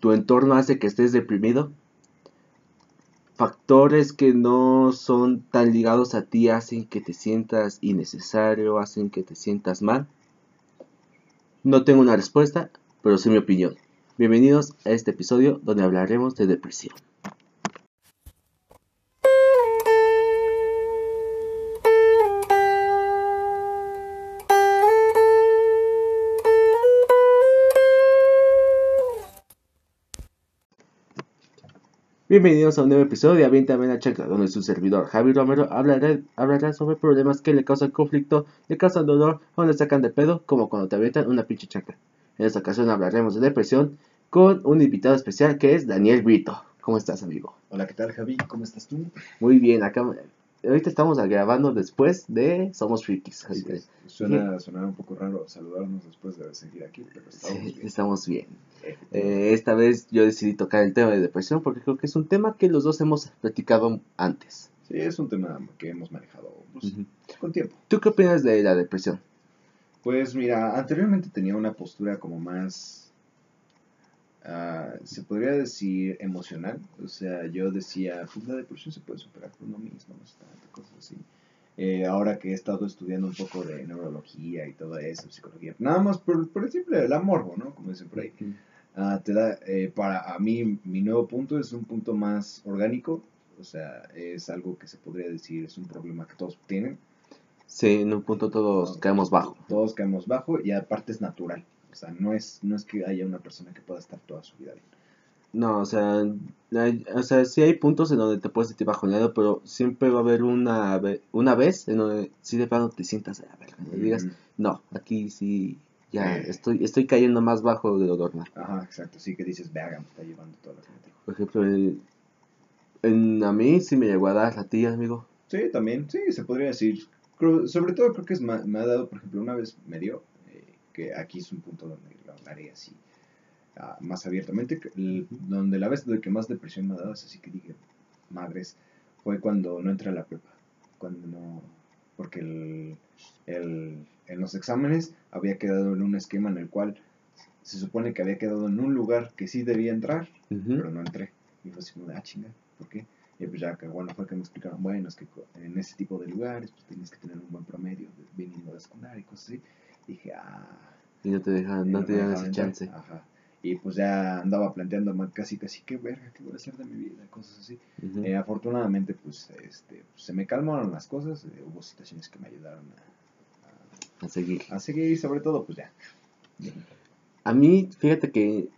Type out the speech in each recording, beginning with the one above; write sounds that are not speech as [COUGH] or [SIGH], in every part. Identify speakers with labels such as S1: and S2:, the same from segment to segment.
S1: tu entorno hace que estés deprimido. Factores que no son tan ligados a ti hacen que te sientas innecesario, hacen que te sientas mal. No tengo una respuesta, pero sí mi opinión. Bienvenidos a este episodio donde hablaremos de depresión. Bienvenidos a un nuevo episodio de Aviéntame la Chaca, donde su servidor Javi Romero hablará, hablará sobre problemas que le causan conflicto, le causan dolor o le sacan de pedo, como cuando te avientan una pinche chaca. En esta ocasión hablaremos de depresión con un invitado especial que es Daniel Brito. ¿Cómo estás, amigo?
S2: Hola, ¿qué tal, Javi? ¿Cómo estás tú?
S1: Muy bien, acá ahorita estamos grabando después de Somos Frikis.
S2: Suena, suena, un poco raro saludarnos después de seguir aquí, pero estamos bien.
S1: Estamos bien. Eh, esta vez yo decidí tocar el tema de depresión porque creo que es un tema que los dos hemos platicado antes.
S2: Sí, es un tema que hemos manejado pues, con tiempo.
S1: ¿Tú qué opinas de la depresión?
S2: Pues mira, anteriormente tenía una postura como más, uh, se podría decir emocional. O sea, yo decía, pues la depresión se puede superar por uno mismo, no sé, cosas así. Eh, ahora que he estado estudiando un poco de neurología y todo eso, psicología, nada más por, por el simple el amor, ¿no? Como dicen por ahí. Uh, te da, eh, para a mí, mi nuevo punto es un punto más orgánico, o sea, es algo que se podría decir, es un problema que todos tienen
S1: Sí, en un punto todos caemos bajo.
S2: Todos caemos bajo y aparte es natural. O sea, no es, no es que haya una persona que pueda estar toda su vida bien.
S1: No, o sea, o sea, sí hay puntos en donde te puedes sentir bajoneado, pero siempre va a haber una, una vez en donde sí de plano te sientas a ver, y digas, no, aquí sí, ya eh. estoy estoy cayendo más bajo de lo normal.
S2: Ajá, exacto, sí que dices, verga, me está llevando lo que me
S1: Por ejemplo, en, a mí sí me llegó a dar ti, amigo.
S2: Sí, también, sí, se podría decir sobre todo creo que es, me, ha dado, por ejemplo, una vez me dio, que aquí es un punto donde lo hablaré así ah, más abiertamente, donde la vez de que más depresión me ha dado es así que dije, madres, fue cuando no entré a la prepa, cuando no, porque el, el, en los exámenes había quedado en un esquema en el cual se supone que había quedado en un lugar que sí debía entrar, pero no entré. Y fue así como de, ah, chinga, ¿por qué? Y pues ya que bueno fue que me explicaron, bueno, es que en ese tipo de lugares pues tienes que tener un buen promedio viniendo de secundaria y cosas así. Dije, ah.
S1: Y no te dejan, no, te dan ese chance.
S2: Ajá. Y pues ya andaba planteando casi, casi, qué verga, qué voy a hacer de mi vida, cosas así. Eh, afortunadamente, pues, este, pues, se me calmaron las cosas, eh, hubo situaciones que me ayudaron
S1: a, a, seguir.
S2: A seguir y sobre todo, pues ya.
S1: A mí, fíjate que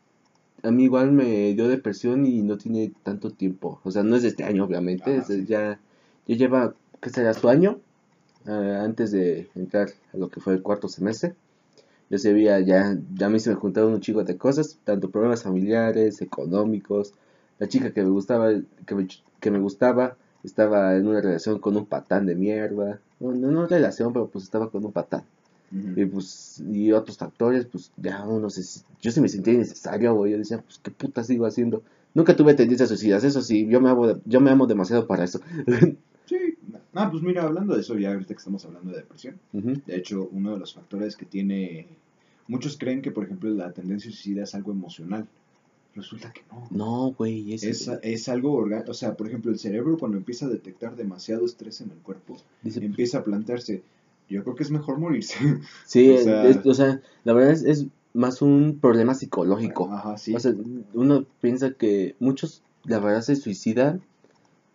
S1: a mí igual me dio depresión y no tiene tanto tiempo. O sea, no es de este año, obviamente. es ya, ya lleva, ¿qué será su año? Eh, antes de entrar a lo que fue el cuarto semestre. Yo sabía, ya, ya a mí se me juntaron un chico de cosas, tanto problemas familiares, económicos. La chica que me gustaba, que me, que me gustaba, estaba en una relación con un patán de mierda. No, no, no relación, pero pues estaba con un patán. Y pues, y otros factores, pues ya uno se, yo se me sentía innecesario, güey, yo decía, pues qué puta sigo haciendo. Nunca tuve tendencias suicidas, eso sí, yo me amo, yo me amo demasiado para eso. [LAUGHS]
S2: ah, pues mira, hablando de eso, ya ahorita que estamos hablando de depresión, de hecho, uno de los factores que tiene, muchos creen que, por ejemplo, la tendencia suicida es algo emocional. Resulta que no.
S1: No, güey.
S2: Es, es, es, algo orgánico. O sea, por ejemplo, el cerebro cuando empieza a detectar demasiado estrés en el cuerpo, empieza a plantearse, yo creo que es mejor morirse. [LAUGHS]
S1: Sí, o, sea, la verdad es, más un problema psicológico.
S2: Ajá, sí.
S1: O sea, uno piensa que muchos, la verdad, se suicidan,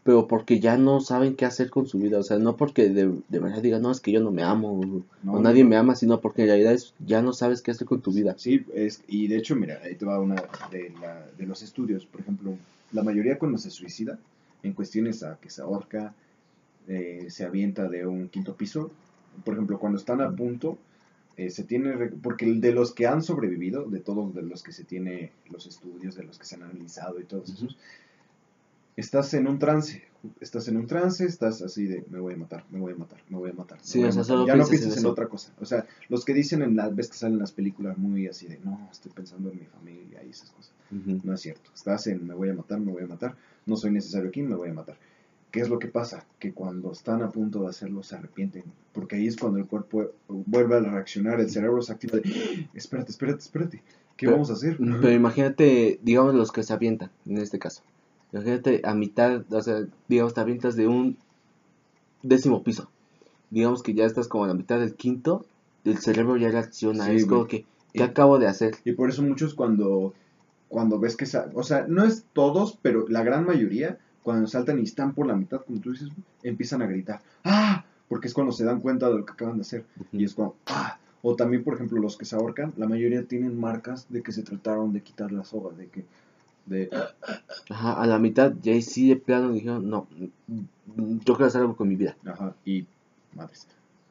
S1: pero porque ya no saben qué hacer con su vida. O sea, no porque de, verdad digan, no, es que yo no me amo, o nadie me ama, sino porque en realidad es, ya no sabes qué hacer con tu vida.
S2: Sí, es, y de hecho, mira, ahí te va una de, la, de los estudios. Por ejemplo, la mayoría cuando se suicida, en cuestiones a que se ahorca, eh, se avienta de un quinto piso, por ejemplo, cuando están a punto, eh, se tiene, porque de los que han sobrevivido, de todos de los que se tiene los estudios, de los que se han analizado y todos esos, estás en un trance, estás en un trance, estás así de, me voy a matar, me voy a matar, me voy a matar.
S1: Sí, o sea,
S2: ya no piensas en, otra cosa. O sea, los que dicen en las ves que salen las películas muy así de, no, estoy pensando en mi familia y esas cosas. No es cierto. Estás en, me voy a matar, me voy a matar, no soy necesario aquí, me voy a matar. ¿Qué es lo que pasa? Que cuando están a punto de hacerlo se arrepienten, porque ahí es cuando el cuerpo vuelve a reaccionar, el cerebro se activa de, espérate, espérate, espérate. ¿Qué
S1: Pero-
S2: vamos a hacer?
S1: Pero imagínate, digamos, los que se avientan, en este caso. Imagínate a mitad, o sea, digamos, te avientas de un décimo piso. Digamos que ya estás como a la mitad del quinto, el cerebro ya reacciona.
S2: Sí,
S1: es como que,
S2: Y-
S1: ¿qué acabo de hacer?
S2: Y por eso muchos cuando, cuando ves que, o sea, no es todos, pero la gran mayoría, cuando saltan y están por la mitad, como tú dices, empiezan a gritar, ¡ah! Porque es cuando se dan cuenta de lo que acaban de hacer. Y es como, ¡ah! O también, por ejemplo, los que se ahorcan, la mayoría tienen marcas de que se trataron de quitar la soga, de que, de,
S1: Ajá, a la mitad, ya ahí sí de plano dijeron, no, yo quiero hacer algo con mi vida.
S2: ajá, y, madres.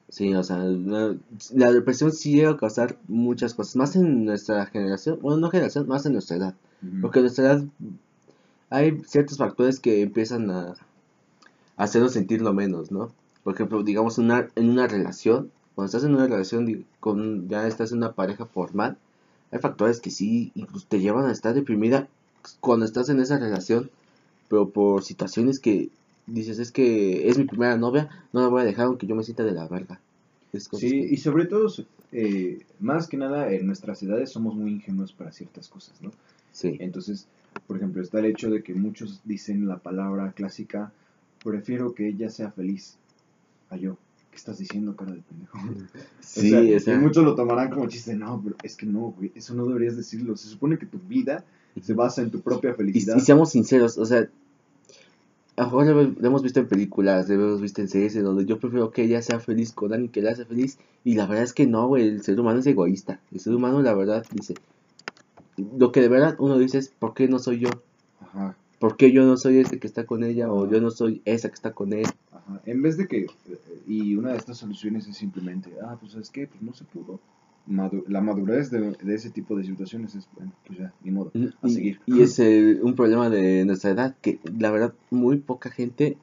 S1: Sí, o sea, la, la depresión sí llega a causar muchas cosas, más en nuestra generación, bueno, no generación, más en nuestra edad. Porque a nuestra edad hay ciertos factores que empiezan a, hacernos sentirlo menos, ¿no? Por ejemplo, digamos, una, en una relación, cuando estás en una relación, con, ya estás en una pareja formal, hay factores que sí incluso te llevan a estar deprimida cuando estás en esa relación, pero por situaciones que dices, es que es mi primera novia, no la voy a dejar aunque yo me sienta de la verga. Es
S2: Sí,
S1: que-
S2: y sobre todo, eh, más que nada, en nuestras edades somos muy ingenuos para ciertas cosas, ¿no?
S1: sí.
S2: Entonces, por ejemplo, está el hecho de que muchos dicen la palabra clásica, prefiero que ella sea feliz a yo. ¿Qué estás diciendo, cara de pendejo?
S1: Sí, [LAUGHS]
S2: o sea,
S1: o sea,
S2: y muchos lo tomarán como chiste, no, pero es que no, güey, eso no deberías decirlo. Se supone que tu vida se basa en tu propia
S1: Y,
S2: felicidad.
S1: y seamos sinceros, o sea, a lo mejor lo, hemos visto en películas, lo hemos visto en series, en donde yo prefiero que ella sea feliz con alguien que la hace feliz, y la verdad es que no, güey, el ser humano es egoísta, el ser humano la verdad dice, lo que de verdad uno dice es, ¿por qué no soy yo?
S2: Ajá,
S1: ¿Por qué yo no soy ese que está con ella? O yo no soy esa que está con él.
S2: ajá. En vez de que, eh, y una de estas soluciones es simplemente, ah, pues es que, pues no se pudo. Madu- la madurez de, de ese tipo de situaciones es, bueno, pues ya, ni modo, a
S1: Y,
S2: seguir.
S1: y es el- un problema de nuestra edad, que la verdad muy poca gente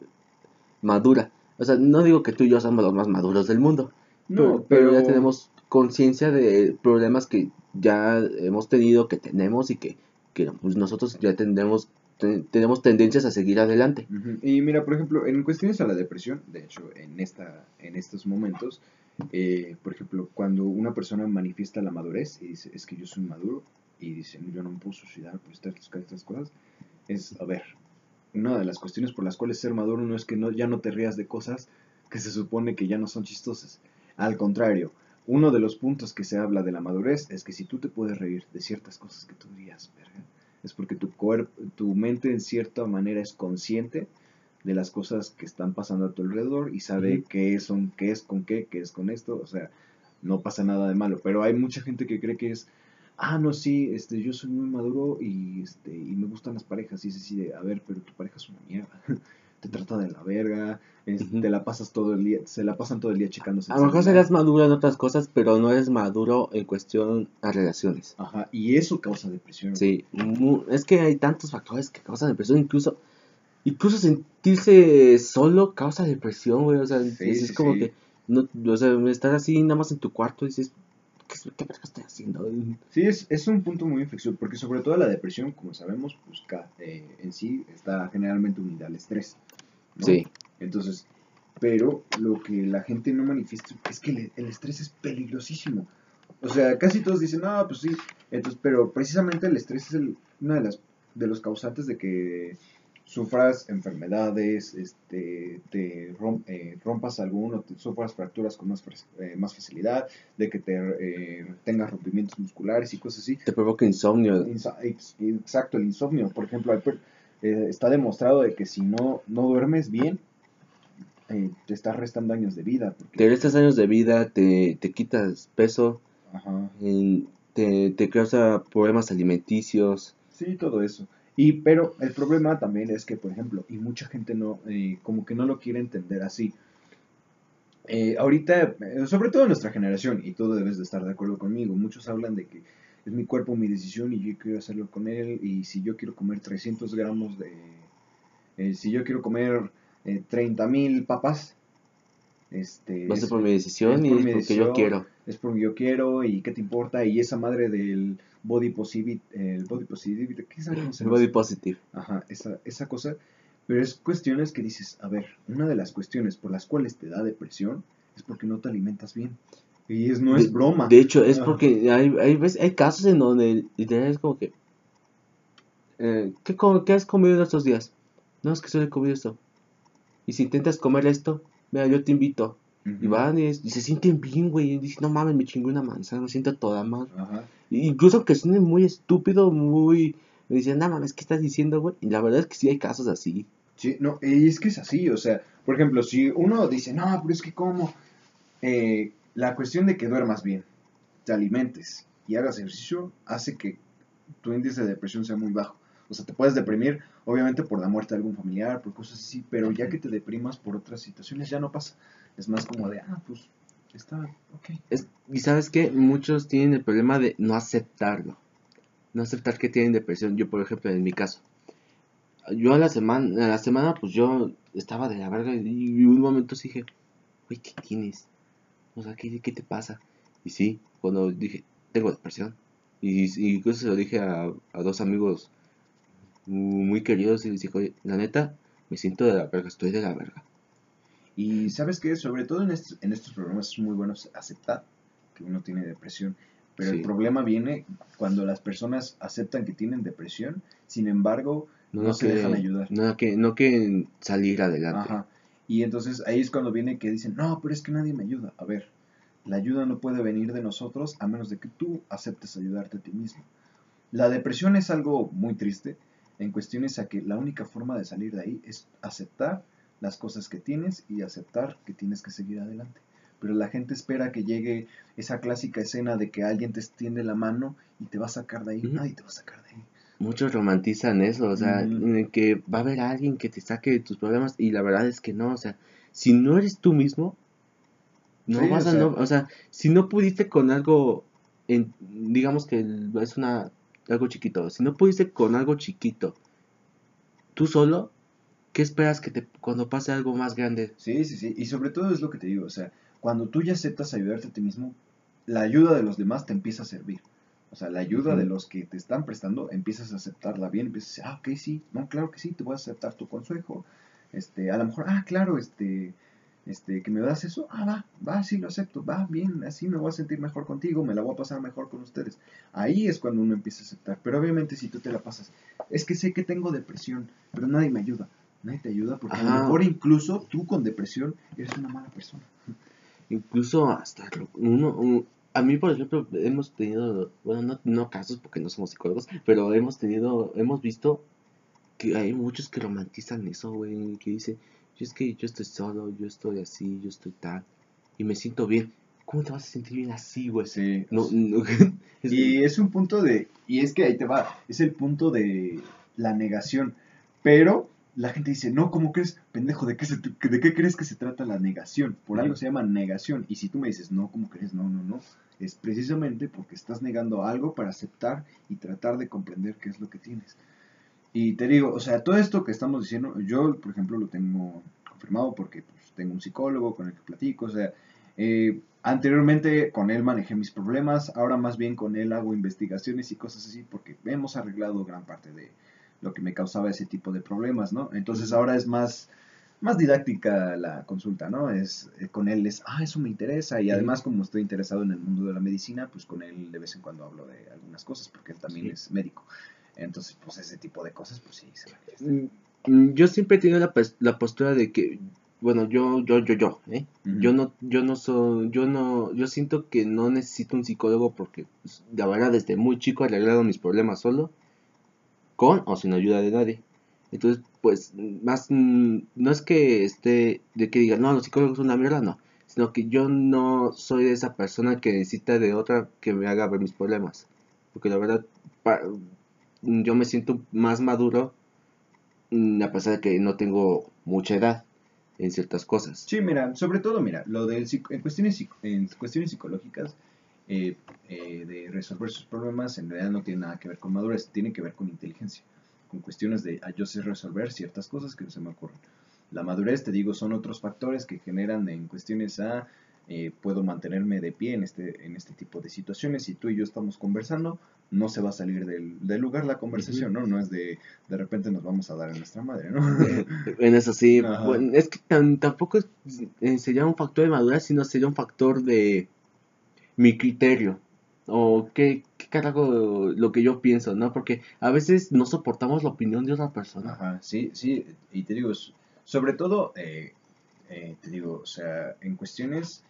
S1: madura. O sea, no digo que tú y yo somos los más maduros del mundo,
S2: No,
S1: pero, pero ya tenemos conciencia de problemas que ya hemos tenido, que tenemos y que, que pues nosotros ya tendremos, te- tenemos tendencias a seguir adelante.
S2: Y mira, por ejemplo, en cuestiones a la depresión, de hecho, en, esta, en estos momentos, eh, por ejemplo, cuando una persona manifiesta la madurez y dice, es que yo soy maduro, y dice, yo no me puedo suicidar por estas, estas cosas, es, a ver, una de las cuestiones por las cuales ser maduro no es que no, ya no te rías de cosas que se supone que ya no son chistosas. Al contrario, uno de los puntos que se habla de la madurez es que si tú te puedes reír de ciertas cosas que tú dirías, verga, es porque tu cuerpo, tu mente en cierta manera es consciente de las cosas que están pasando a tu alrededor y sabe qué son, qué es con qué, qué es con esto, o sea, no pasa nada de malo, pero hay mucha gente que cree que es, ah, no, sí, este, yo soy muy maduro y, este, y me gustan las parejas, y es así de, a ver, pero tu pareja es una mierda, [LAUGHS] te trata de la verga, es- te la pasas todo el día, se la pasan todo el día checándose.
S1: A lo mejor serás maduro en otras cosas, pero no eres maduro en cuestión a relaciones.
S2: Ajá, y eso causa depresión.
S1: Sí, es que hay tantos factores que causan depresión, incluso incluso sentirse solo causa depresión, güey, o sea,
S2: Sí,
S1: es,
S2: sí,
S1: como
S2: sí.
S1: que no, o sea, estar así nada más en tu cuarto y dices, ¿qué, qué estoy haciendo?
S2: Sí, es, es un punto muy inflexible, porque sobre todo la depresión, como sabemos, pues, eh, en sí está generalmente unida al estrés. ¿no?
S1: Sí,
S2: Entonces, pero lo que la gente no manifiesta es que el, el estrés es peligrosísimo. O sea, casi todos dicen, no, pues sí. Entonces, pero precisamente el estrés es el, uno de, las, de los causantes de que sufras enfermedades, este, te eh, rompas alguno, te sufras fracturas con más, eh, más facilidad, de que te eh, tengas rompimientos musculares y cosas así.
S1: te provoca insomnio.
S2: Exacto, el insomnio. Por ejemplo, está demostrado de que si no, no duermes bien, te estás restando años de vida. porque-
S1: Te restas años de vida, te, te quitas peso,
S2: Ajá.
S1: te, te causa problemas alimenticios.
S2: Sí, todo eso. Y, pero el problema también es que, por ejemplo, y mucha gente no, eh, como que no lo quiere entender así. Eh, ahorita, eh, sobre todo nuestra generación, y tú debes de estar de acuerdo conmigo, muchos hablan de que es mi cuerpo, mi decisión, y yo quiero hacerlo con él, y si yo quiero comer 300 gramos de... eh, si yo quiero comer eh, 30 mil papas, este...
S1: Va a ser
S2: es-
S1: por mi decisión
S2: es
S1: y
S2: por
S1: es porque yo
S2: decisión.
S1: quiero.
S2: es porque yo quiero y qué te importa y esa madre del body positivity, el body positivity, ¿qué sabemos?
S1: El body positive.
S2: Ajá, esa, esa cosa, pero es cuestiones que dices, a ver, una de las cuestiones por las cuales te da depresión es porque no te alimentas bien. Y es, no es broma.
S1: De hecho, es porque hay, hay, hay casos en donde literal es como que... Eh, ¿qué, ¿Qué has comido estos días? No, es que solo he comido esto. Y si intentas comer esto, mira, yo te invito. Y van y, se sienten bien, güey. Y dicen, no mames, me chingó una manzana, me siento toda mal. Ajá. incluso que suene muy estúpido, muy. Me dicen, no mames, ¿qué estás diciendo, güey? Y la verdad es que sí hay casos así.
S2: Sí, no, y es que es así, o sea, por ejemplo, si uno dice, no, pero es que como. Eh, la cuestión de que duermas bien, te alimentes y hagas ejercicio hace que tu índice de depresión sea muy bajo. O sea, te puedes deprimir, obviamente, por la muerte de algún familiar, por cosas así, pero ya que te deprimas por otras situaciones, ya no pasa. Es más como de, ah, pues, está ok.
S1: y sabes que muchos tienen el problema de no aceptarlo. No aceptar que tienen depresión. Yo, por ejemplo, en mi caso. Yo a la semana, a la semana, pues yo estaba de la verga y un momento dije, güey, ¿qué tienes? O sea, ¿qué, ¿qué, te pasa? Y sí, cuando dije, tengo depresión. Y, y incluso se lo dije a, a dos amigos muy queridos y les dije, la neta, me siento de la verga, estoy de la verga.
S2: Y sabes que sobre todo en, en estos programas es muy bueno aceptar que uno tiene depresión. Pero el problema viene cuando las personas aceptan que tienen depresión, sin embargo, no, se dejan ayudar.
S1: No, que, no quieren salir adelante. Ajá.
S2: Y entonces ahí es cuando viene que dicen, no, pero es que nadie me ayuda. A ver, la ayuda no puede venir de nosotros a menos de que tú aceptes ayudarte a ti mismo. La depresión es algo muy triste en cuestiones a que la única forma de salir de ahí es aceptar las cosas que tienes y aceptar que tienes que seguir adelante. Pero la gente espera que llegue esa clásica escena de que alguien te extiende la mano y te va a sacar de ahí. Nadie te va a sacar de ahí.
S1: Muchos romantizan eso, o sea, que va a haber alguien que te saque de tus problemas y la verdad es que no, o sea, si no eres tú mismo, no vas a, no, o sea, si no pudiste con algo, en, digamos que es una algo chiquito. Si no pudiste con algo chiquito, tú solo, ¿qué esperas que te cuando pase algo más grande?
S2: Sí, sí, sí. Y sobre todo es lo que te digo, o sea, cuando tú ya aceptas ayudarte a ti mismo, la ayuda de los demás te empieza a servir. O sea, la ayuda de los que te están prestando, empiezas a aceptarla bien, empiezas a decir, ah, ok, sí, no, claro que sí, te voy a aceptar tu consejo. Este, a lo mejor, ah, claro, este, este, que me das eso, ah, va, va, sí, lo acepto, va, bien, así me voy a sentir mejor contigo, me la voy a pasar mejor con ustedes. Ahí es cuando uno empieza a aceptar, pero obviamente si tú te la pasas, es que sé que tengo depresión, pero nadie me ayuda, nadie te ayuda porque a lo mejor incluso tú con depresión eres una mala persona.
S1: Incluso hasta uno, a mí por ejemplo hemos tenido, bueno, no, no casos porque no somos psicólogos, pero hemos tenido, hemos visto que hay muchos que romantizan eso, güey, que dice yo es que yo estoy solo, yo estoy así, yo estoy tal, y me siento bien. ¿Cómo te vas a sentir bien así, güey? Sí. No, [LAUGHS]
S2: y es un punto de, y es que ahí te va, es el punto de la negación. Pero la gente dice, no, ¿cómo crees? Pendejo, ¿de qué, ¿de qué crees que se trata la negación? Por algo se llama negación. Y si tú me dices, no, ¿cómo crees? No, no, no. Es precisamente porque estás negando algo para aceptar y tratar de comprender qué es lo que tienes. Y te digo, o sea, todo esto que estamos diciendo, yo, por ejemplo, lo tengo confirmado porque pues, tengo un psicólogo con el que platico, o sea, eh, anteriormente con él manejé mis problemas, ahora más bien con él hago investigaciones y cosas así porque hemos arreglado gran parte de lo que me causaba ese tipo de problemas, ¿no? Entonces ahora es más, más didáctica la consulta, ¿no? Es eh, con él es, ah, eso me interesa y además como estoy interesado en el mundo de la medicina, pues con él de vez en cuando hablo de algunas cosas porque él también es médico. Entonces, pues ese tipo de cosas, pues sí, se
S1: mm, mm, Yo siempre he tenido la, la postura de que, bueno, yo, yo, yo, yo, ¿eh? Yo no, yo no soy, yo no, yo siento que no necesito un psicólogo porque, pues, la verdad, desde muy chico he arreglado mis problemas solo, con o sin ayuda de nadie. Entonces, pues, más, no es que esté, de que diga, no, los psicólogos son una mierda, no. Sino que yo no soy esa persona que necesita de otra que me haga ver mis problemas. Porque la verdad, yo me siento más maduro mm, a pesar de que no tengo mucha edad en ciertas cosas.
S2: Sí, mira, sobre todo, mira, lo de en cuestiones, en cuestiones psicológicas, eh, eh, de resolver sus problemas, en realidad no tiene nada que ver con madurez, tiene que ver con inteligencia, con cuestiones de ah, yo sé resolver ciertas cosas que no se me ocurren. La madurez, te digo, son otros factores que generan en cuestiones a eh, puedo mantenerme de pie en este, en este tipo de situaciones. Si tú y yo estamos conversando, no se va a salir del, lugar la conversación, ¿no? No es de de repente nos vamos a dar en nuestra madre, ¿no? [LAUGHS]
S1: En eso sí. Bueno, es que tampoco eh, sería un factor de madurez, sino sería un factor de mi criterio o qué, qué carajo lo que yo pienso, ¿no? Porque a veces no soportamos la opinión de otra persona.
S2: Ajá, sí, sí, y te digo, sobre todo, eh, eh, te digo, o sea, en cuestiones,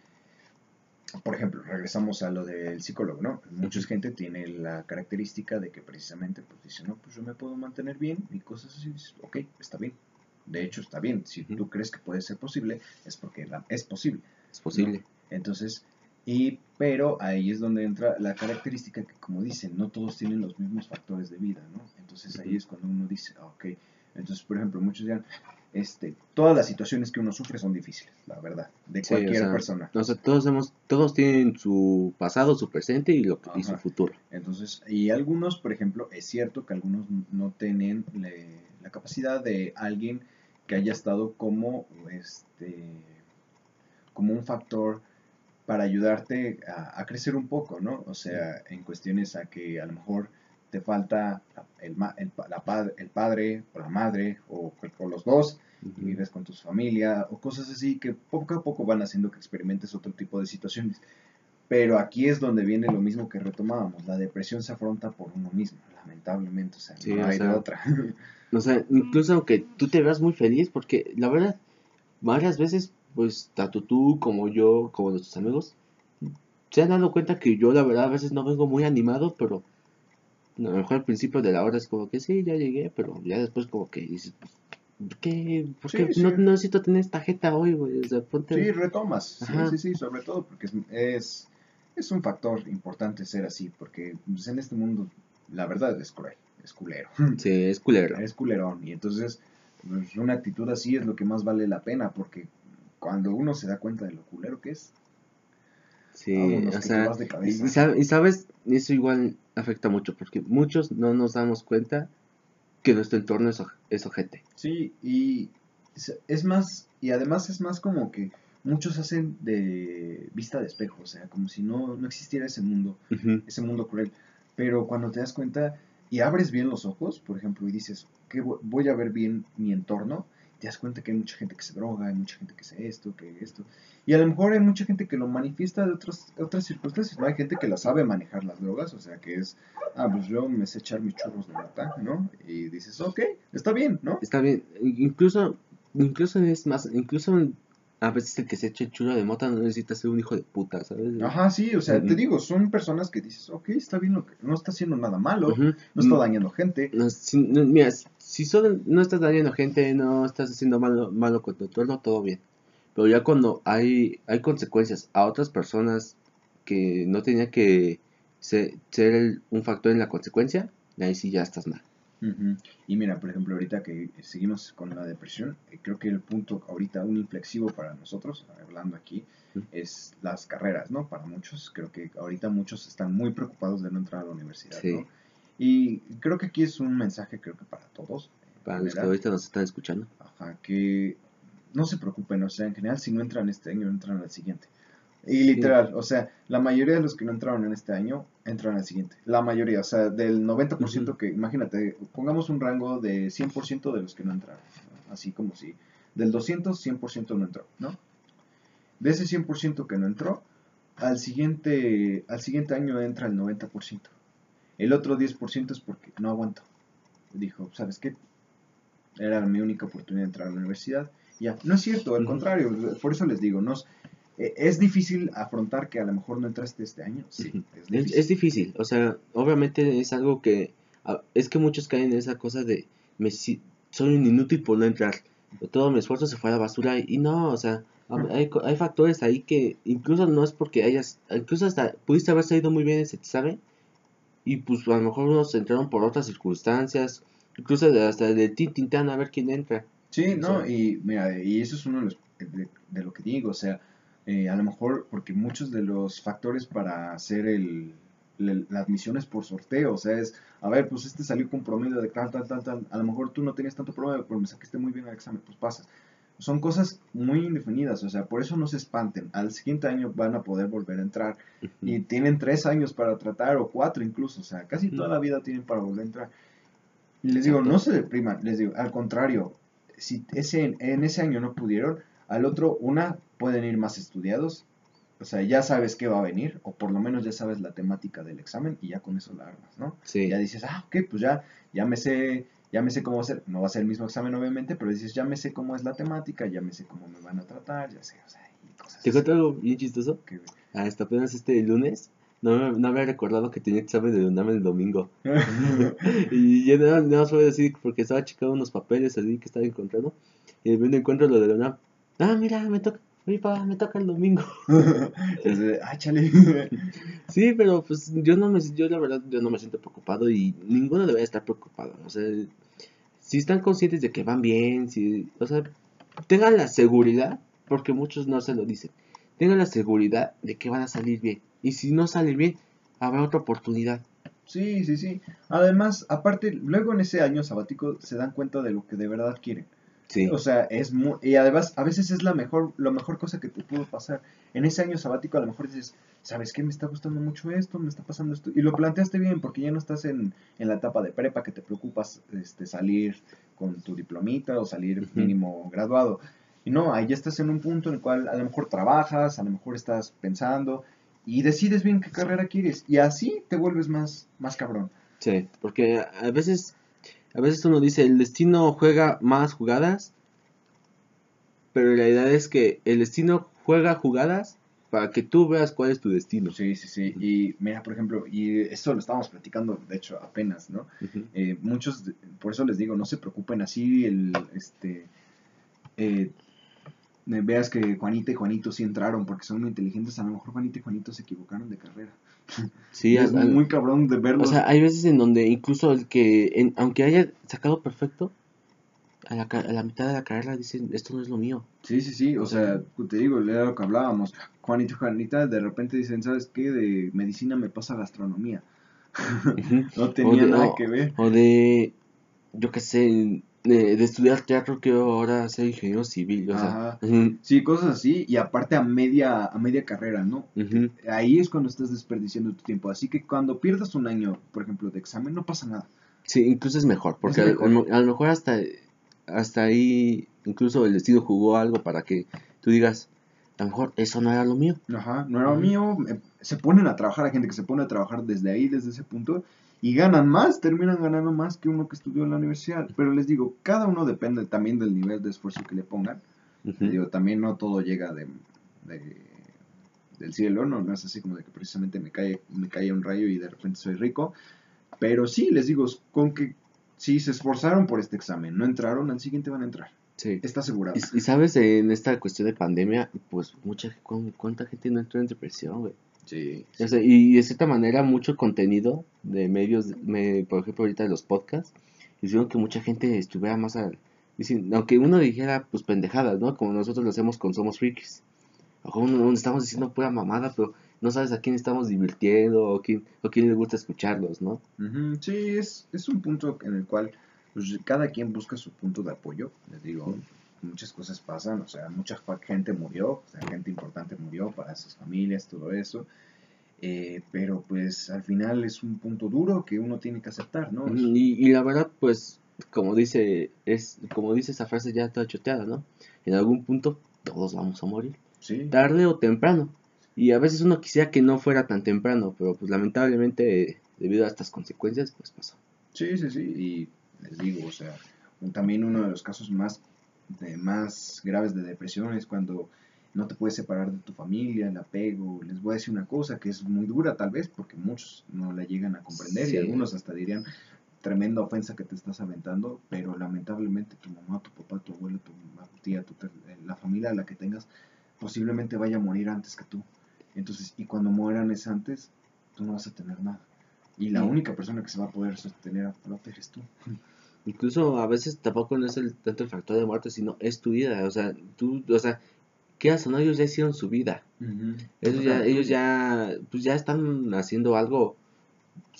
S2: por ejemplo, regresamos a lo del psicólogo, ¿no? Mucha gente tiene la característica de que precisamente, pues dice, no, pues yo me puedo mantener bien y cosas así, ok, está bien. De hecho, está bien. Si tú crees que puede ser posible, es porque es posible.
S1: Es posible.
S2: Entonces, y, pero ahí es donde entra la característica que, como dicen, no todos tienen los mismos factores de vida, ¿no? Entonces ahí es cuando uno dice, ah, ok. Entonces, por ejemplo, muchos dirán, este, todas las situaciones que uno sufre son difíciles, la verdad, de cualquier persona.
S1: O sea, todos, hemos, todos tienen su pasado, su presente y, lo, y su futuro.
S2: Entonces, y algunos, por ejemplo, es cierto que algunos no tienen la capacidad de alguien que haya estado como, este, como un factor para ayudarte a, crecer un poco, ¿no? O sea, en cuestiones a que a lo mejor te falta el, el, la, el padre o la madre o, los dos y vives con tu familia o cosas así que poco a poco van haciendo que experimentes otro tipo de situaciones. Pero aquí es donde viene lo mismo que retomábamos, la depresión se afronta por uno mismo, lamentablemente, o sea, no hay otra.
S1: O sea, incluso aunque tú te veas muy feliz, porque la verdad, varias veces pues tanto tú como yo, como nuestros amigos, se han dado cuenta que yo la verdad a veces no vengo muy animado, pero a lo mejor al principio de la hora es como que sí, ya llegué, pero ya después como que dices, pues, ¿qué? ¿Por qué No, necesito tener esta jeta hoy, güey?
S2: Sí, retomas, sí, sí, sí, sobre todo porque es, es, un factor importante ser así, porque pues, en este mundo la verdad es cruel, es culero. [LAUGHS]
S1: Sí, es culero.
S2: Es culerón, y entonces pues, una actitud así es lo que más vale la pena, porque cuando uno se da cuenta de lo culero que es.
S1: Sí, o sea, y, sabes, eso igual afecta mucho, porque muchos no nos damos cuenta que nuestro entorno es, es ojete.
S2: Sí, y es más, y además es más como que muchos hacen de vista de espejo, o sea, como si no, no existiera ese mundo, ese mundo cruel. Pero cuando te das cuenta y abres bien los ojos, por ejemplo, y dices, que voy a ver bien mi entorno, te das cuenta que hay mucha gente que se droga, hay mucha gente que hace esto, que esto. Y a lo mejor hay mucha gente que lo manifiesta de otras, otras circunstancias, ¿no? Hay gente que la sabe manejar las drogas, o sea, que es, ah, pues yo me sé echar mis churros de mata, ¿no? Y dices, ok, está bien, ¿no?
S1: Está bien. Incluso, incluso es más, incluso a veces el que se echa el churro de mota no necesita ser un hijo de puta, ¿sabes?
S2: Ajá, sí, o sea, te digo, son personas que dices, ok, está bien, lo que, no está haciendo nada malo, no está dañando gente.
S1: No, mira, si solo no estás dañando gente, no estás haciendo malo, malo con tu entorno, todo bien. Pero ya cuando hay, hay consecuencias a otras personas que no tenía que ser, un factor en la consecuencia, ahí sí ya estás mal.
S2: Y mira, por ejemplo, ahorita que seguimos con la depresión, eh, creo que el punto ahorita, un inflexivo para nosotros, hablando aquí, es las carreras, ¿no? Para muchos, creo que ahorita muchos están muy preocupados de no entrar a la universidad, ¿no? Y creo que aquí es un mensaje, creo que para todos.
S1: Para los que ahorita nos están escuchando.
S2: Ajá, que no se preocupen, o sea, en general, si no entran este año, entran al siguiente. Y literal, o sea, la mayoría de los que no entraron en este año entran al siguiente. La mayoría, o sea, del 90% que, imagínate, pongamos un rango de 100% de los que no entraron. Así como si del 200, 100% no entró, ¿no? De ese 100% que no entró, al siguiente, al siguiente año entra el 90%. El otro 10% es porque no aguanto. Dijo, ¿sabes qué? Era mi única oportunidad de entrar a la universidad. Ya, no es cierto, al contrario, por eso les digo, no eh, es difícil afrontar que a lo mejor no entraste este año. Sí,
S1: es difícil. O sea, obviamente es algo que. Es que muchos caen en esa cosa de. Me, soy un inútil por no entrar. Todo mi esfuerzo se fue a la basura. Y no, o sea, hay, hay factores ahí que incluso no es porque hayas. Incluso hasta pudiste haber salido muy bien ese examen. Y pues a lo mejor unos entraron por otras circunstancias. Incluso hasta de tintán a ver quién entra.
S2: Sí, no, y mira, y eso es uno de, los, de lo que digo. O sea, eh, a lo mejor porque muchos de los factores para hacer el, la admisión es por sorteo, o sea, es, a ver, pues este salió con promedio de tal, tal, tal, tal, a lo mejor tú no tenías tanto promedio, pero me sacaste muy bien el examen, pues pasas. Son cosas muy indefinidas, o sea, por eso no se espanten. Al siguiente año van a poder volver a entrar. Y tienen tres años para tratar, o cuatro incluso, o sea, casi toda la vida tienen para volver a entrar. Y les digo, no se depriman, les digo, al contrario, si ese, en ese año no pudieron, al otro, una, pueden ir más estudiados. O sea, ya sabes qué va a venir, o por lo menos ya sabes la temática del examen y ya con eso la armas, ¿no?
S1: Sí.
S2: Ya dices, ah, ok, pues ya, ya me sé, ya me sé cómo hacer, no va a ser el mismo examen obviamente, pero dices, ya me sé cómo es la temática, ya me sé cómo me van a tratar, ya sé, o sea, y cosas
S1: ¿Te cuento algo bien chistoso?
S2: Que-
S1: Ah, Hasta apenas este lunes no, me- no había recordado que tenía examen de UNAM el domingo. [LAUGHS] [LAUGHS] y ya nada, nada más fue decir porque estaba checando unos papeles así que estaba encontrando. Y de repente encuentro lo de la UNAM. Ah, mira, me toca. Oye, papá, me toca el domingo. [LAUGHS]
S2: Entonces, ah, chale. [LAUGHS]
S1: Sí, pero pues yo no me, yo la verdad, yo no me siento preocupado y ninguno debe estar preocupado. O sea, si están conscientes de que van bien, si, o sea, tengan la seguridad, porque muchos no se lo dicen, tengan la seguridad de que van a salir bien. Y si no salen bien, habrá otra oportunidad.
S2: Sí, sí, sí. Además, aparte, luego en ese año sabático se dan cuenta de lo que de verdad quieren.
S1: Sí,
S2: O sea, es muy, y además a veces es la mejor, la mejor cosa que te pudo pasar. En ese año sabático a lo mejor dices, ¿sabes qué? Me está gustando mucho esto, me está pasando esto. Y lo planteaste bien porque ya no estás en, en la etapa de prepa que te preocupas este, salir con tu diplomita o salir mínimo graduado. Y no, ahí ya estás en un punto en el cual a lo mejor trabajas, a lo mejor estás pensando y decides bien qué carrera quieres. Y así te vuelves más, más cabrón.
S1: sí, porque a veces, a veces uno dice, el destino juega más jugadas, pero la realidad es que el destino juega jugadas para que tú veas cuál es tu destino.
S2: Sí, sí, sí. Y mira, por ejemplo, y eso lo estábamos platicando, de hecho, apenas, ¿no? Eh, muchos, por eso les digo, no se preocupen así, el, este, eh, veas que Juanita y Juanito sí entraron porque son muy inteligentes, a lo mejor Juanita y Juanito se equivocaron de carrera.
S1: Sí, [LAUGHS]
S2: es
S1: al-
S2: muy cabrón de verlos.
S1: O sea, hay veces en donde incluso el que, en- aunque haya sacado perfecto, a la, a mitad de la carrera dicen, esto no es lo mío.
S2: sí, sí, sí, o
S1: o
S2: sea,
S1: sea-
S2: te digo, era lo que hablábamos, Juanito y Juanita de repente dicen, ¿sabes qué? De medicina me pasa gastronomía. [LAUGHS]
S1: Ujú.
S2: No tenía
S1: de-
S2: nada
S1: o-
S2: que ver.
S1: O de, yo qué sé, de, de estudiar teatro, quiero ahora ser ingeniero civil. O sea,
S2: Ajá.
S1: ujú,
S2: Sí, cosas así, y aparte a media, a media carrera, ¿no? ahí es cuando estás desperdiciando tu tiempo. Así que cuando pierdas un año, por ejemplo, de examen, no pasa nada.
S1: Sí, incluso es mejor, porque
S2: Es mejor.
S1: A, lo- a lo mejor hasta, hasta ahí, incluso el destino jugó algo para que tú digas, a lo mejor eso no era lo mío.
S2: Ajá, no era
S1: Ujú.
S2: mío. Se ponen a trabajar, hay gente que se pone a trabajar desde ahí, desde ese punto, y ganan más, terminan ganando más que uno que estudió en la universidad. Pero les digo, cada uno depende también del nivel de esfuerzo que le pongan.
S1: Ujú.
S2: Digo, también no todo llega de, de- del cielo, no, no es así como de que precisamente me cae, me cae un rayo y de repente soy rico. Pero sí, les digo, con que si se esforzaron por este examen, no entraron, al siguiente van a entrar.
S1: Sí.
S2: Está asegurado.
S1: Y, y sabes, en esta cuestión de pandemia, pues mucha, cu- cuánta gente no entró en depresión, güey.
S2: Sí.
S1: O sea, y de cierta manera mucho contenido de medios, me, por ejemplo ahorita los podcasts, hicieron que mucha gente estuviera más al... aunque uno dijera pues pendejadas, ¿no? Como nosotros lo hacemos con Somos Freaks. O como uno- uno estamos diciendo pura mamada, pero no sabes a quién estamos divirtiendo o quién, o quién le gusta escucharlos, ¿no?
S2: Sí, es, es un punto en el cual pues, cada quien busca su punto de apoyo. Les digo, muchas cosas pasan, o sea, mucha gente murió, o sea, gente importante murió para sus familias, todo eso. Eh, pero pues al final es un punto duro que uno tiene que aceptar, ¿no?
S1: Y, y la verdad, pues, como dice, es, como dice esa frase ya toda choteada, ¿no? En algún punto todos vamos a morir.
S2: sí,
S1: tarde o temprano. Y a veces uno quisiera que no fuera tan temprano, pero pues lamentablemente debido a estas consecuencias, pues pasó.
S2: sí, sí, sí. Y les digo, o sea, también uno de los casos más, de, más graves de depresión es cuando no te puedes separar de tu familia, el apego. Les voy a decir una cosa que es muy dura tal vez, porque muchos no la llegan a comprender
S1: Sí.
S2: y algunos hasta dirían tremenda ofensa que te estás aventando, pero lamentablemente tu mamá, tu papá, tu abuelo, tu ma- tía, tu eh, la familia a la que tengas posiblemente vaya a morir antes que tú. Entonces, y cuando mueran es antes, tú no vas a tener nada. Y la
S1: Sí.
S2: única persona que se va a poder sostener a flote eres tú.
S1: Incluso a veces tampoco no es el, tanto el factor de muerte, sino es tu vida. O sea, tú, o sea, quieras o no, ellos ya hicieron su vida. Ellos ya, ellos ya, pues ya están haciendo algo.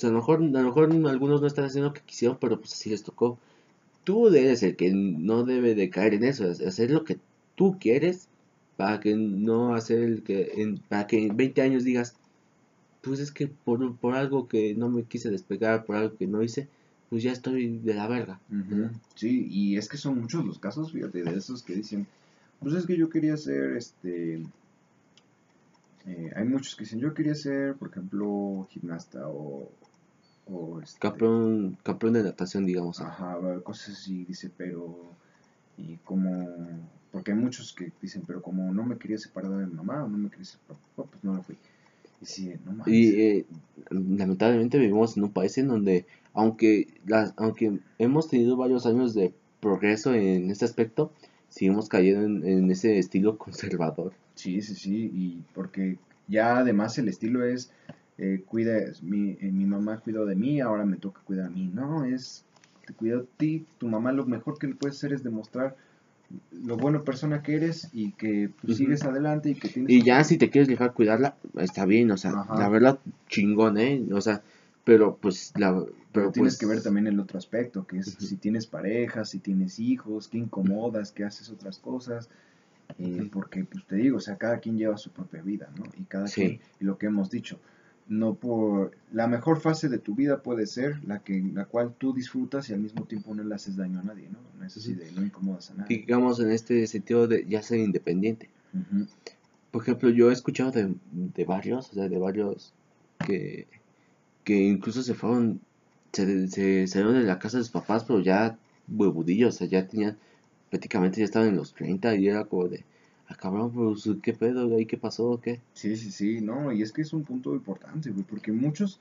S1: A lo mejor, a lo mejor algunos no están haciendo lo que quisieron, pero pues así les tocó. Tú eres el que no debe de caer en eso, es hacer lo que tú quieres para que no hacer el que, en, para que en 20 años digas, pues es que por, por algo que no me quise despegar, por algo que no hice, pues ya estoy de la verga.
S2: Sí, y es que son muchos los casos, fíjate, de esos que dicen, pues es que yo quería ser, este, Eh, hay muchos que dicen, yo quería ser, por ejemplo, gimnasta o... o este,
S1: Campeón, campeón de natación, digamos.
S2: Ajá, cosas así, dice, pero... Y como... Porque hay muchos que dicen, pero como no me quería separar de mi mamá o no me quería separar pues no lo fui. Y sí, no mames.
S1: Y eh, lamentablemente vivimos en un país en donde, aunque, las, aunque hemos tenido varios años de progreso en este aspecto, seguimos cayendo en, en ese estilo [LAUGHS] conservador.
S2: Sí, sí, sí, y porque ya además el estilo es, eh, cuida, mi, eh, mi mamá cuidó de mí, ahora me toca cuidar a mí. No, es, te cuida a ti, tu mamá lo mejor que le puedes hacer es demostrar lo buena persona que eres y que pues, sigues adelante y que tienes...
S1: Y ya si te quieres dejar cuidarla, está bien, o sea, la verdad, chingón, ¿eh? O sea, pero pues la...
S2: Pero, tienes
S1: pues
S2: que ver también el otro aspecto, que es si tienes pareja, si tienes hijos, que incomodas, que haces otras cosas. Eh, porque, pues te digo, o sea, cada quien lleva su propia vida, ¿no? Y cada quien, y lo que hemos dicho, no por la mejor fase de tu vida puede ser la que la cual tú disfrutas y al mismo tiempo no le haces daño a nadie no no es así de no incomodas a nadie.
S1: Digamos en este sentido de ya ser independiente. Por ejemplo yo he escuchado de, de, varios o sea de varios que que incluso se fueron se, se salieron de la casa de sus papás pero ya huevudillos o sea ya tenían prácticamente ya estaban en los 30 y era como de ah, cabrón, pues, ¿qué pedo, güey? ¿Qué pasó? ¿Qué?
S2: Sí, sí, sí, no, y es que es un punto importante, güey, porque muchos,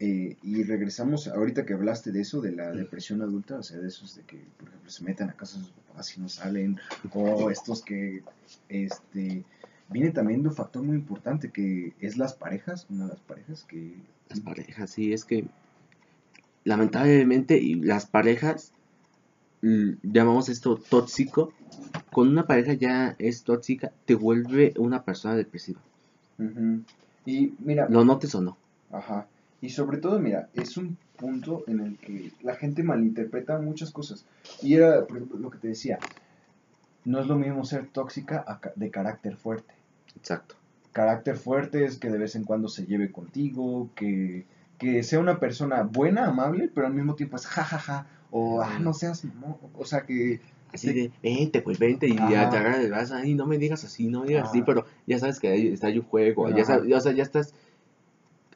S2: eh, y regresamos, ahorita que hablaste de eso, de la depresión adulta, o sea, de esos de que, por ejemplo, se meten a casa de sus papás y no salen, o estos que, este, viene también de un factor muy importante, que es las parejas, una de las parejas que...
S1: Las parejas, sí, es que, lamentablemente, y las parejas, llamamos esto tóxico, con una pareja ya es tóxica, te vuelve una persona depresiva.
S2: Y mira.
S1: ¿Lo notes o no?
S2: Ajá. Y sobre todo, mira, es un punto en el que la gente malinterpreta muchas cosas. Y era, por ejemplo, lo que te decía. No es lo mismo ser tóxica de carácter fuerte.
S1: Exacto.
S2: Carácter fuerte es que de vez en cuando se lleve contigo, que, que sea una persona buena, amable, pero al mismo tiempo es jajaja. Ja, ja, o, ah, no seas, o sea que
S1: Así de, vente, pues vente, y ya te agarras el brazo, ay, no me digas así, no me digas así, pero ya sabes que ahí está el juego, ya sabes, o sea, ya estás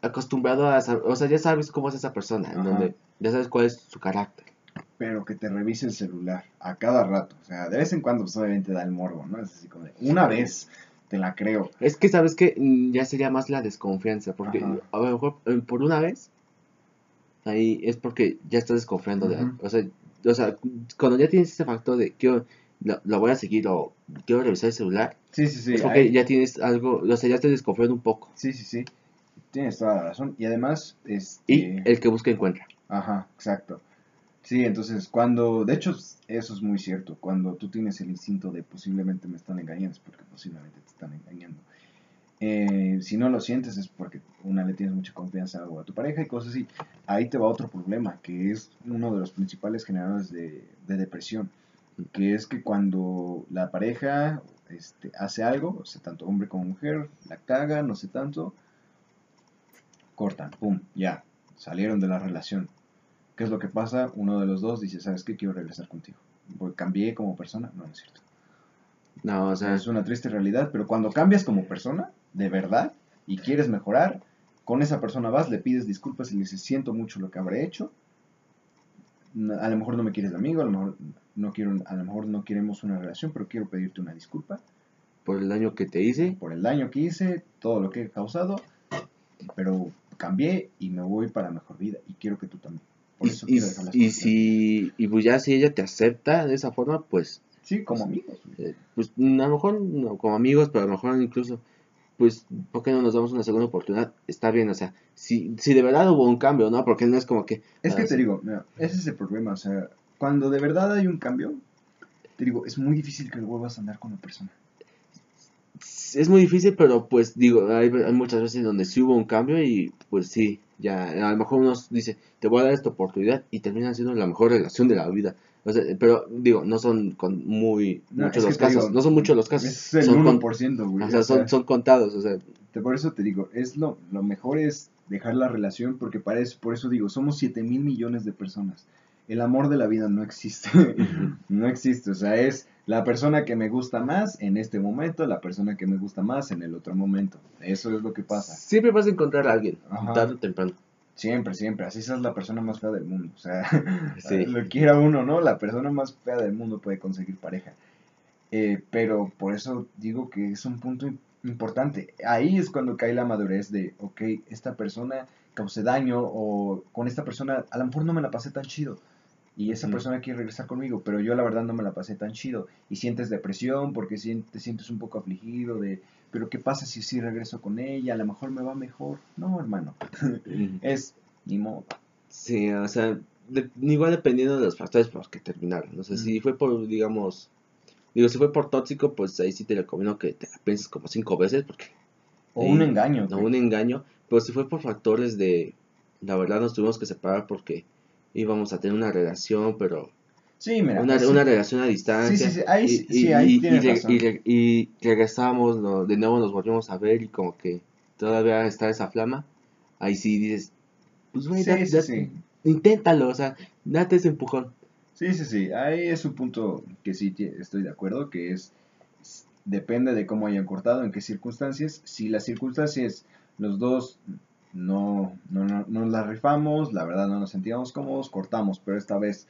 S1: acostumbrado a, o sea, ya sabes cómo es esa persona, en donde ya sabes cuál es su carácter.
S2: Pero que te revise el celular a cada rato, o sea, de vez en cuando, pues obviamente da el morbo, ¿no? Es así como de, una vez, te la creo.
S1: Es que, ¿sabes que mm, Ya sería más la desconfianza, porque a lo mejor eh, por una vez, ahí es porque ya estás desconfiando de o sea, o sea, cuando ya tienes ese factor de quiero, lo, voy a seguir o quiero revisar el celular,
S2: sí, sí, sí,
S1: es porque ya tienes algo, o sea, ya te desconfías un poco.
S2: Sí, sí, sí, tienes toda la razón. Y además, este...
S1: Y el que busca encuentra.
S2: Ajá, exacto. Sí, entonces cuando, de hecho, eso es muy cierto, cuando tú tienes el instinto de posiblemente me están engañando, es porque posiblemente te están engañando. Eh, si no lo sientes es porque una le tienes mucha confianza a tu pareja y cosas así. Ahí te va otro problema, que es uno de los principales generadores de, depresión, que es que cuando la pareja este, hace algo, o sea, tanto hombre como mujer, la caga, no sé tanto, cortan, pum, ya, salieron de la relación. ¿Qué es lo que pasa? Uno de los dos dice, ¿sabes qué? Quiero regresar contigo. ¿Cambié como persona? No, no es cierto.
S1: No, o sea...
S2: Es una triste realidad, pero cuando cambias como persona, de verdad y quieres mejorar, con esa persona vas, le pides disculpas y le dices, siento mucho lo que habré hecho. A lo mejor no me quieres de amigo, a lo mejor no, quiero, a lo mejor no queremos una relación, pero quiero pedirte una disculpa.
S1: Por el daño que te hice.
S2: Por el daño que hice, todo lo que he causado, pero cambié y me voy para mejor vida y quiero que tú también.
S1: Por eso y, quiero dejar las y si y pues ya si ella te acepta de esa forma, pues
S2: sí, como amigos.
S1: Eh, pues a lo mejor no como amigos, pero a lo mejor incluso pues, ¿por qué no nos damos una segunda oportunidad? Está bien, o sea, si, si de verdad hubo un cambio, ¿no? Porque no es como que...
S2: Es que te digo, mira, ese es el problema, o sea, cuando de verdad hay un cambio, te digo, es muy difícil que vuelvas a andar con la persona.
S1: Es muy difícil, pero pues digo, hay, hay, muchas veces donde sí hubo un cambio y pues sí, ya, a lo mejor uno dice, te voy a dar esta oportunidad y termina siendo la mejor relación de la vida pero digo, no son con muy muchos los casos, no son muchos los casos.
S2: Es el
S1: son
S2: 1%, güey.
S1: O sea, son, son, contados, o sea.
S2: Por eso te digo, es lo, lo mejor es dejar la relación porque para eso, por eso digo, somos 7 mil millones de personas. el amor de la vida no existe. no existe. O sea, es la persona que me gusta más en este momento, la persona que me gusta más en el otro momento. Eso es lo que pasa.
S1: Siempre vas a encontrar a alguien, tarde o temprano.
S2: Siempre, siempre. Así es la persona más fea del mundo. O sea, [LAUGHS] lo quiera uno, ¿no? La persona más fea del mundo puede conseguir pareja. Eh, pero por eso digo que es un punto importante. Ahí es cuando cae la madurez de, ok, esta persona causé daño o con esta persona a lo mejor no me la pasé tan chido y esa persona quiere regresar conmigo, pero yo la verdad no me la pasé tan chido y sientes depresión porque te sientes un poco afligido de, pero ¿qué pasa si sí regreso con ella? A lo mejor me va mejor. No, hermano, es ni modo.
S1: Sí, o sea, igual dependiendo de los factores por los que terminaron. O sea, si fue por, digamos, digo, si fue por tóxico, pues ahí sí te recomiendo que te pienses como cinco veces porque...
S2: O un engaño.
S1: No, un engaño. Pero si fue por factores de, la verdad nos tuvimos que separar porque íbamos a tener una relación, pero
S2: Sí, mira.
S1: Una, una relación a distancia. Sí, sí, sí. Ahí, y, sí, ahí y, tienes razón. y, regresamos, de nuevo nos volvimos a ver y como que todavía está esa flama. Ahí sí dices, pues güey, sí, inténtalo, o sea, date ese empujón.
S2: Sí, sí, sí. Ahí es un punto que sí estoy de acuerdo, que es, depende de cómo hayan cortado, en qué circunstancias. Si las circunstancias, los dos no, no, no, nos la rifamos, la verdad no nos sentíamos cómodos, cortamos, pero esta vez,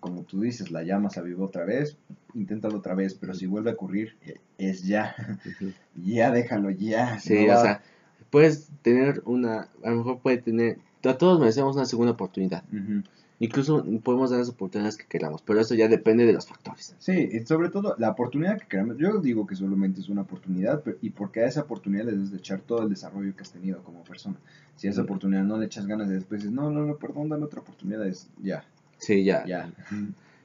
S2: como tú dices, la llama se avivó otra vez, inténtalo otra vez, pero si vuelve a ocurrir, e, es ya, [LAUGHS] ya déjalo, ya.
S1: Sí, o sea, puedes tener una, a lo mejor puede tener, a todos merecemos una segunda oportunidad. Incluso podemos dar las oportunidades que queramos, pero eso ya depende de los factores.
S2: Sí, y sobre todo la oportunidad que queramos. Yo digo que solamente es una oportunidad, y porque a esa oportunidad le debes de echar todo el desarrollo que has tenido como persona. Si a esa oportunidad no le echas ganas de después dices, no, no, no, perdón, dame otra oportunidad, es ya.
S1: Sí, ya. Ya.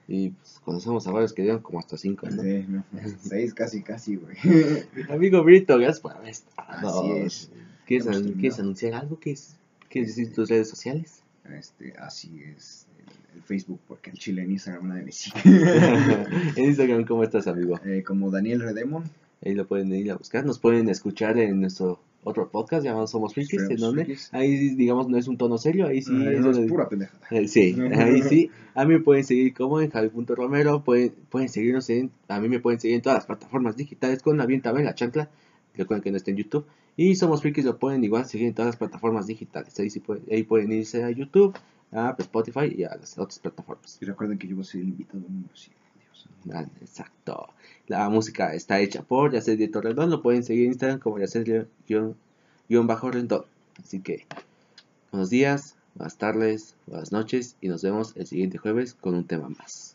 S1: Y pues, conocemos a varios que dieron como hasta cinco, ¿no?
S2: Sí, seis casi, casi, güey. [LAUGHS]
S1: Amigo Brito, gracias por haber Así es. ¿Quieres, anunciar algo? ¿Quieres, ¿Quieres decir tus redes sociales?
S2: Este, así es el, Facebook, porque el chile en Instagram nadie me sigue.
S1: en Instagram, ¿cómo estás, amigo?
S2: Eh, como Daniel Redemon.
S1: Ahí lo pueden ir a buscar. Nos pueden escuchar en nuestro otro podcast llamado Somos Frikis, en donde ahí, digamos, no es un tono serio, ahí sí.
S2: es, pura pendejada. [LAUGHS]
S1: Eh, sí, [LAUGHS] ahí sí. A mí me pueden seguir como en Javi.romero, pueden, pueden seguirnos en, a mí me pueden seguir en todas las plataformas digitales con Avienta la chancla. Recuerden que no está en YouTube. Y Somos Frikis lo pueden igual seguir en todas las plataformas digitales. Ahí, sí pueden, ahí pueden irse a YouTube, a Spotify y a las otras plataformas.
S2: Y recuerden que yo voy a ser el invitado número 100.
S1: Exacto. La música está hecha por Yacer de Torredón. Lo pueden seguir en Instagram como Yacer-Rendón. Así que, buenos días, buenas tardes, buenas noches y nos vemos el siguiente jueves con un tema más.